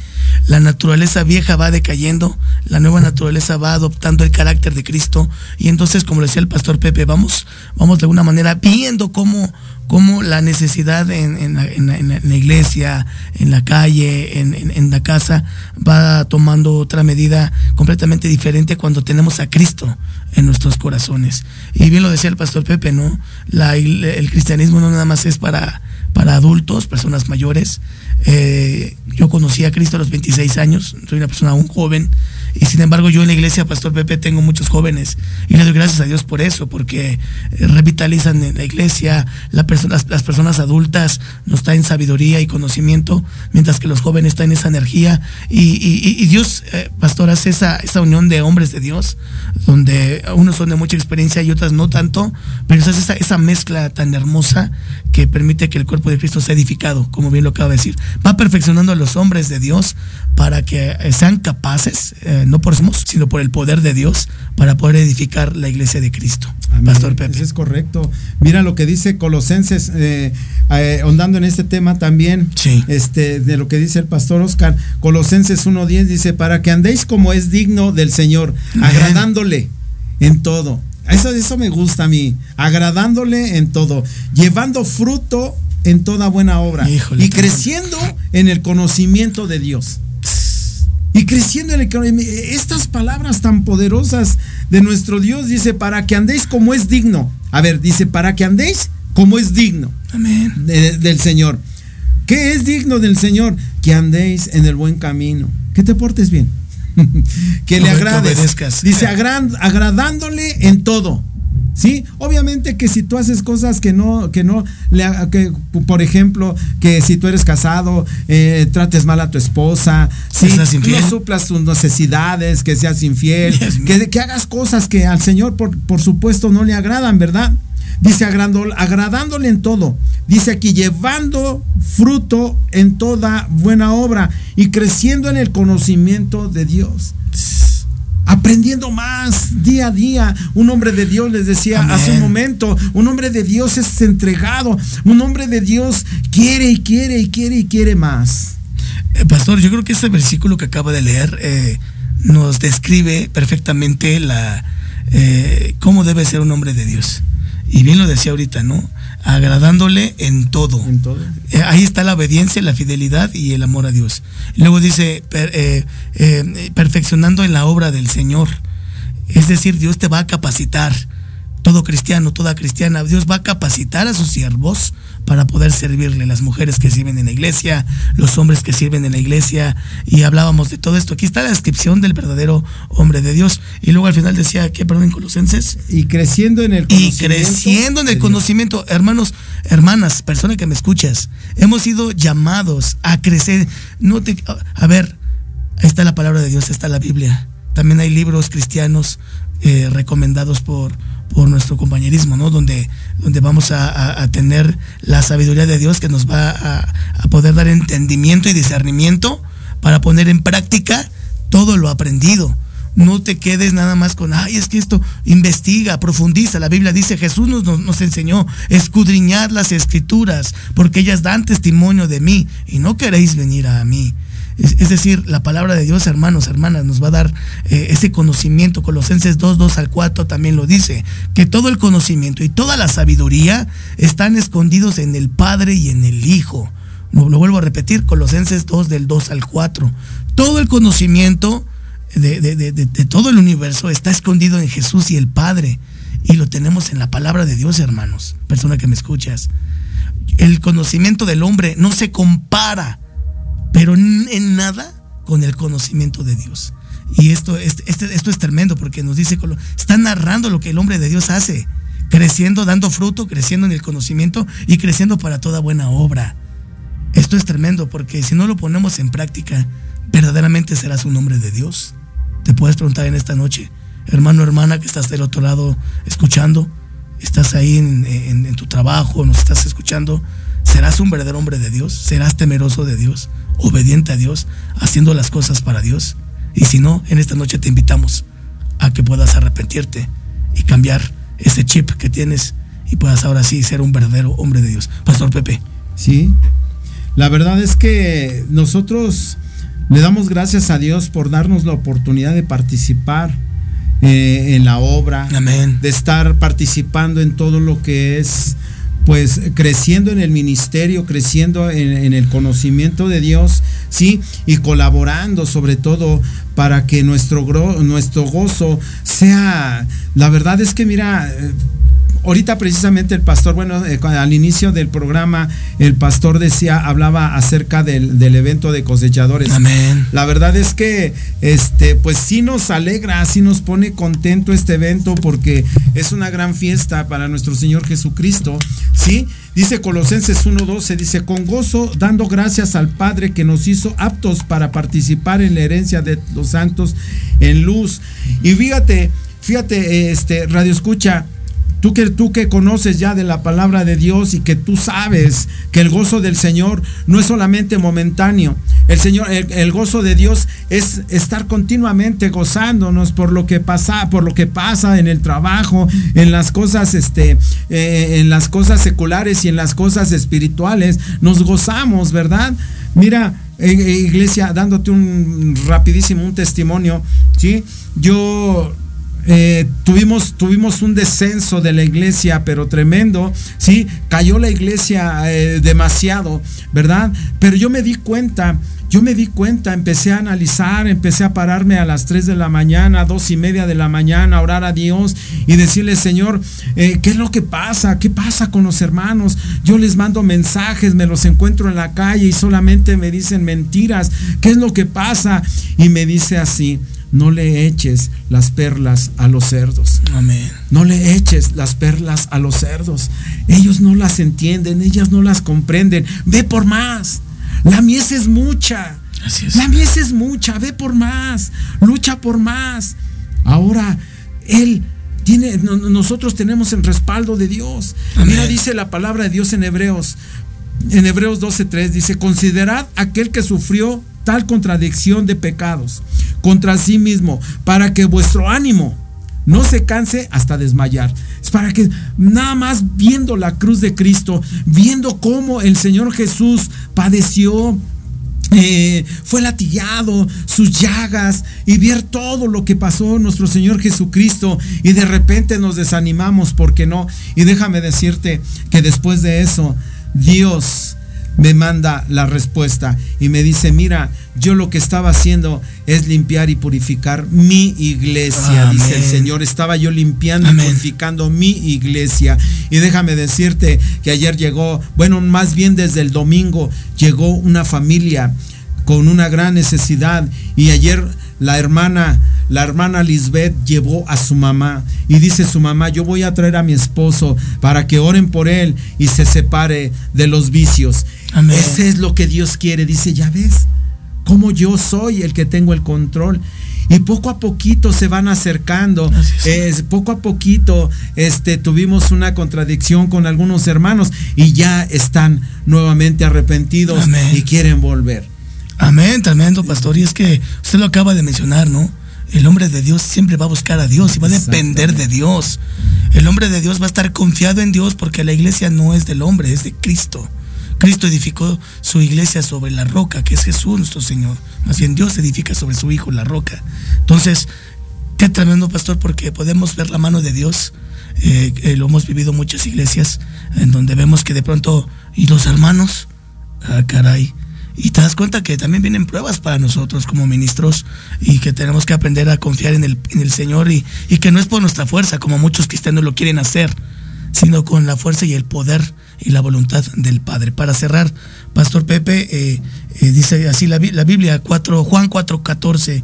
La naturaleza vieja va decayendo, la nueva naturaleza va adoptando el carácter de Cristo. Y entonces, como decía el pastor Pepe, vamos, vamos de alguna manera viendo cómo, cómo la necesidad en, la, iglesia, en la calle, en, la casa, va tomando otra medida completamente diferente cuando tenemos a Cristo en nuestros corazones. Y bien lo decía el pastor Pepe, ¿no? Il- el cristianismo no nada más es para, para adultos, personas mayores. Eh, yo conocí a Cristo a los 26 años, soy una persona aún joven, Y sin embargo, yo en la iglesia, Pastor Pepe, tengo muchos jóvenes y le doy gracias a Dios por eso, porque eh, revitalizan en la iglesia, la persona- las, personas adultas nos traen sabiduría y conocimiento, mientras que los jóvenes traen esa energía. Y Dios, eh, Pastor, hace esa, esa unión de hombres de Dios, donde unos son de mucha experiencia y otras no tanto, pero es esa, esa mezcla tan hermosa que permite que el cuerpo de Cristo sea edificado, como bien lo acaba de decir. Va perfeccionando a los hombres de Dios para que eh, sean capaces, eh, no por somos, sino por el poder de Dios, para poder edificar la iglesia de Cristo. Amén. Pastor Pepe. Eso es correcto. Mira lo que dice Colosenses, eh, eh, en este tema también, este, de lo que dice el pastor Oscar, Colosenses 1.10 dice, para que andéis como es digno del Señor, agradándole en todo. Eso, eso me gusta a mí, agradándole en todo, llevando fruto en toda buena obra y creciendo en el conocimiento de Dios. Y creciendo en el conocimiento- estas palabras tan poderosas de nuestro Dios dice para que andéis como es digno. A ver, dice para que andéis como es digno Amén. de- del Señor. ¿Qué es digno del Señor? Que andéis en el buen camino, que te portes bien, que le agrades. Dice agradándole en todo. Sí, obviamente que si tú haces cosas que no, que no, le que, por ejemplo, que si tú eres casado, eh, trates mal a tu esposa, Que ¿sí? no suplas tus necesidades, que seas infiel, que, que hagas cosas que al Señor, por, por supuesto, no le agradan, ¿verdad? Dice agradándole en todo. Dice aquí llevando fruto en toda buena obra y creciendo en el conocimiento de Dios. Aprendiendo más día a día. Un hombre de Dios, les decía Amén. hace un momento, un hombre de Dios es entregado. Un hombre de Dios quiere y quiere y quiere y quiere más. Eh, Pastor, yo creo que ese versículo que acaba de leer eh, nos describe perfectamente la eh, cómo debe ser un hombre de Dios. Y bien lo decía ahorita, ¿no? Agradándole en todo. En todo. Eh, ahí está la obediencia, la fidelidad y el amor a Dios. Luego dice, per- eh, eh, perfeccionando en la obra del Señor. Es decir, Dios te va a capacitar. Todo cristiano, toda cristiana, Dios va a capacitar a sus siervos para poder servirle. Las mujeres que sirven en la iglesia, los hombres que sirven en la iglesia. Y hablábamos de todo esto. Aquí está la descripción del verdadero hombre de Dios. Y luego al final decía, ¿qué, perdón, en Colosenses? Y creciendo en el Y conocimiento. creciendo en el conocimiento, hermanos, hermanas, persona que me escuchas, hemos sido llamados a crecer. No te, a ver, ahí está la palabra de Dios, está la Biblia. También hay libros cristianos eh, recomendados por, por nuestro compañerismo, ¿no? Donde, donde vamos a, tener la sabiduría de Dios que nos va a, a poder dar entendimiento y discernimiento para poner en práctica todo lo aprendido. No te quedes nada más con, ay, es que esto investiga, profundiza. La Biblia dice, Jesús nos, nos, nos enseñó, escudriñad las escrituras, porque ellas dan testimonio de mí y no queréis venir a mí. Es, decir, la palabra de Dios, hermanos, hermanas, nos va a dar eh, ese conocimiento. Colosenses 2, 2 al 4 también lo dice, que todo el conocimiento y toda la sabiduría están escondidos en el Padre y en el Hijo. Lo, lo vuelvo a repetir, Colosenses 2 del 2 al 4. Todo el conocimiento de todo el universo está escondido en Jesús y el Padre. Y lo tenemos en la palabra de Dios, hermanos. Persona que me escuchas. El conocimiento del hombre no se compara, pero en nada con el conocimiento de Dios. Y esto, este- este- esto es tremendo porque nos dice, está narrando lo que el hombre de Dios hace, creciendo, dando fruto, creciendo en el conocimiento y creciendo para toda buena obra. Esto es tremendo porque si no lo ponemos en práctica, verdaderamente serás un hombre de Dios. Te puedes preguntar en esta noche, hermano, hermana, que estás del otro lado escuchando, estás ahí en- en tu trabajo, nos estás escuchando, ¿serás un verdadero hombre de Dios? ¿Serás temeroso de Dios? ¿Obediente a Dios? ¿Haciendo las cosas para Dios? Y si no, en esta noche te invitamos a que puedas arrepentirte y cambiar ese chip que tienes y puedas ahora sí ser un verdadero hombre de Dios. Pastor Pepe. Sí. La verdad es que nosotros le damos gracias a Dios por darnos la oportunidad de participar eh, en la obra, Amén. de estar participando en todo lo que es, pues creciendo en el ministerio, creciendo en, el conocimiento de Dios, sí, y colaborando sobre todo para que nuestro, nuestro gozo sea, la verdad es que mira, eh, ahorita precisamente el pastor, bueno, eh, al inicio del programa, el pastor decía, hablaba acerca del, del evento de cosechadores. Amén. La verdad es que, este, pues sí nos alegra, sí nos pone contento este evento porque es una gran fiesta para nuestro Señor Jesucristo, ¿sí? Dice Colosenses 1.12, dice, con gozo, dando gracias al Padre que nos hizo aptos para participar en la herencia de los santos en luz. Y fíjate, fíjate, este, Radio Escucha, Tú que, tú que conoces ya de la palabra de Dios y que tú sabes que el gozo del Señor no es solamente momentáneo. El Señor, el, gozo de Dios es estar continuamente gozándonos por lo que pasa, por lo que pasa en el trabajo, en las cosas, este, eh, en las cosas seculares y en las cosas espirituales. Nos gozamos, ¿verdad? Mira, eh, eh, iglesia, dándote un rapidísimo un testimonio, ¿sí? Yo eh, tuvimos, tuvimos un descenso de la iglesia, pero tremendo, ¿sí? Cayó la iglesia eh, demasiado, ¿verdad? Pero yo me di cuenta, yo me di cuenta, empecé a analizar, empecé a pararme a las 3 de la mañana, dos y media de la mañana, a orar a Dios y decirle, Señor, eh, ¿qué es lo que pasa? ¿Qué pasa con los hermanos? Yo les mando mensajes, me los encuentro en la calle y solamente me dicen mentiras. ¿Qué es lo que pasa? Y me dice así, no le eches las perlas a los cerdos. Amén. No le eches las perlas a los cerdos. Ellos no las entienden, ellas no las comprenden. Ve por más. La mies es mucha. Así es. La mies es mucha. Ve por más. Lucha por más. Ahora, Él tiene, no- nosotros tenemos el respaldo de Dios. Amén. Mira, dice la palabra de Dios en Hebreos. En Hebreos 12:3 dice, considerad aquel que sufrió tal contradicción de pecados contra sí mismo, para que vuestro ánimo no se canse hasta desmayar. Es para que nada más viendo la cruz de Cristo, viendo cómo el Señor Jesús padeció, eh, fue latillado, sus llagas y ver todo lo que pasó nuestro Señor Jesucristo y de repente nos desanimamos, porque no? Y déjame decirte que después de eso, Dios me manda la respuesta y me dice, mira, yo lo que estaba haciendo es limpiar y purificar mi iglesia, Amén. dice el Señor. Estaba yo limpiando Amén. y purificando mi iglesia. Y déjame decirte que ayer llegó, bueno, más bien desde el domingo, llegó una familia con una gran necesidad y ayer la hermana la hermana Lisbeth llevó a su mamá y dice su mamá, yo voy a traer a mi esposo para que oren por él y se separe de los vicios. Amén. Ese es lo que Dios quiere. Dice, ya ves, cómo yo soy el que tengo el control. Y poco a poquito se van acercando. Es. Es, poco a poquito este, tuvimos una contradicción con algunos hermanos y ya están nuevamente arrepentidos Amén. y quieren volver. Amén, tremendo, pastor. Y es que usted lo acaba de mencionar, ¿no? El hombre de Dios siempre va a buscar a Dios y va a depender de Dios. El hombre de Dios va a estar confiado en Dios porque la iglesia no es del hombre, es de Cristo. Cristo edificó su iglesia sobre la roca, que es Jesús nuestro Señor. Más bien Dios edifica sobre su Hijo la roca. Entonces, qué tremendo, pastor, porque podemos ver la mano de Dios. Eh, eh, lo hemos vivido muchas iglesias en donde vemos que de pronto, y los hermanos, ah, caray, y te das cuenta que también vienen pruebas para nosotros como ministros y que tenemos que aprender a confiar en el, en el Señor y, y que no es por nuestra fuerza, como muchos cristianos lo quieren hacer, sino con la fuerza y el poder y la voluntad del Padre. Para cerrar, Pastor Pepe, eh, eh, dice así la, la Biblia, 4, Juan 4:14,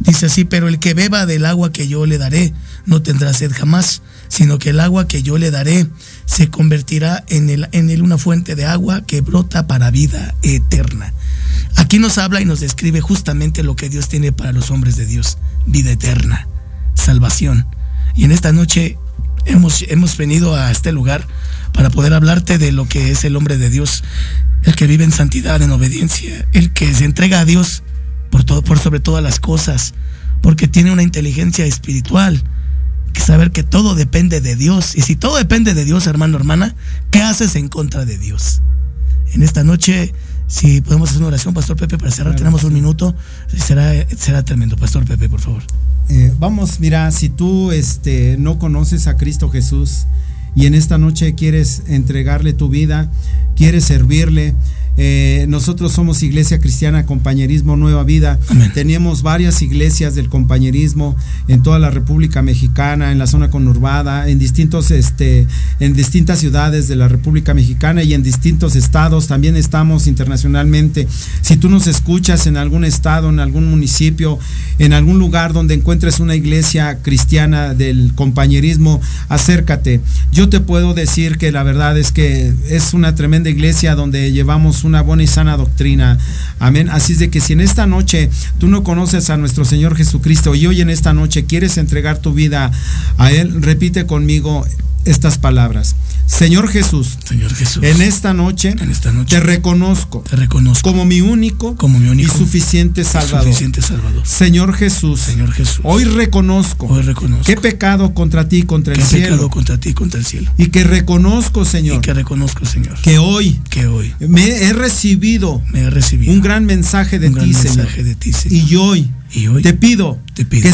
dice así, pero el que beba del agua que yo le daré no tendrá sed jamás, sino que el agua que yo le daré se convertirá en en una fuente de agua que brota para vida eterna. Aquí nos habla y nos describe justamente lo que Dios tiene para los hombres de Dios, vida eterna, salvación. Y en esta noche hemos, hemos venido a este lugar para poder hablarte de lo que es el hombre de Dios, el que vive en santidad, en obediencia, el que se entrega a Dios por todo, por sobre todas las cosas, porque tiene una inteligencia espiritual, que saber que todo depende de Dios. Y si todo depende de Dios, hermano, hermana, ¿qué haces en contra de Dios? En esta noche, si podemos hacer una oración, Pastor Pepe, para cerrar, tenemos un minuto, será, será tremendo. Pastor Pepe, por favor. Eh, vamos, mira, si tú este, no conoces a Cristo Jesús y en esta noche quieres entregarle tu vida, quieres servirle, Eh, nosotros somos Iglesia Cristiana Compañerismo Nueva Vida. Tenemos varias iglesias del compañerismo en toda la República Mexicana, en la zona conurbada, en distintos, este, en distintas ciudades de la República Mexicana y en distintos estados. También estamos internacionalmente. Si tú nos escuchas en algún estado, en algún municipio, en algún lugar donde encuentres una iglesia cristiana del compañerismo, acércate. Yo te puedo decir que la verdad es que es una tremenda iglesia donde llevamos una buena y sana doctrina. Amén. Así es de que si en esta noche tú no conoces a nuestro Señor Jesucristo y hoy en esta noche quieres entregar tu vida a Él, repite conmigo estas palabras. Señor Jesús, Señor Jesús, en esta noche, en esta noche te reconozco, te reconozco como mi único, como mi único y suficiente Salvador. suficiente Salvador. Señor Jesús, Señor Jesús, hoy reconozco, hoy reconozco qué pecado contra ti, contra el cielo, pecado contra ti, contra el cielo. y que reconozco, Señor, Y que reconozco, Señor, que hoy que hoy me he recibido me he recibido un gran mensaje de un gran ti, Señor, mensaje de ti, Señor. y hoy y hoy te pido te pido que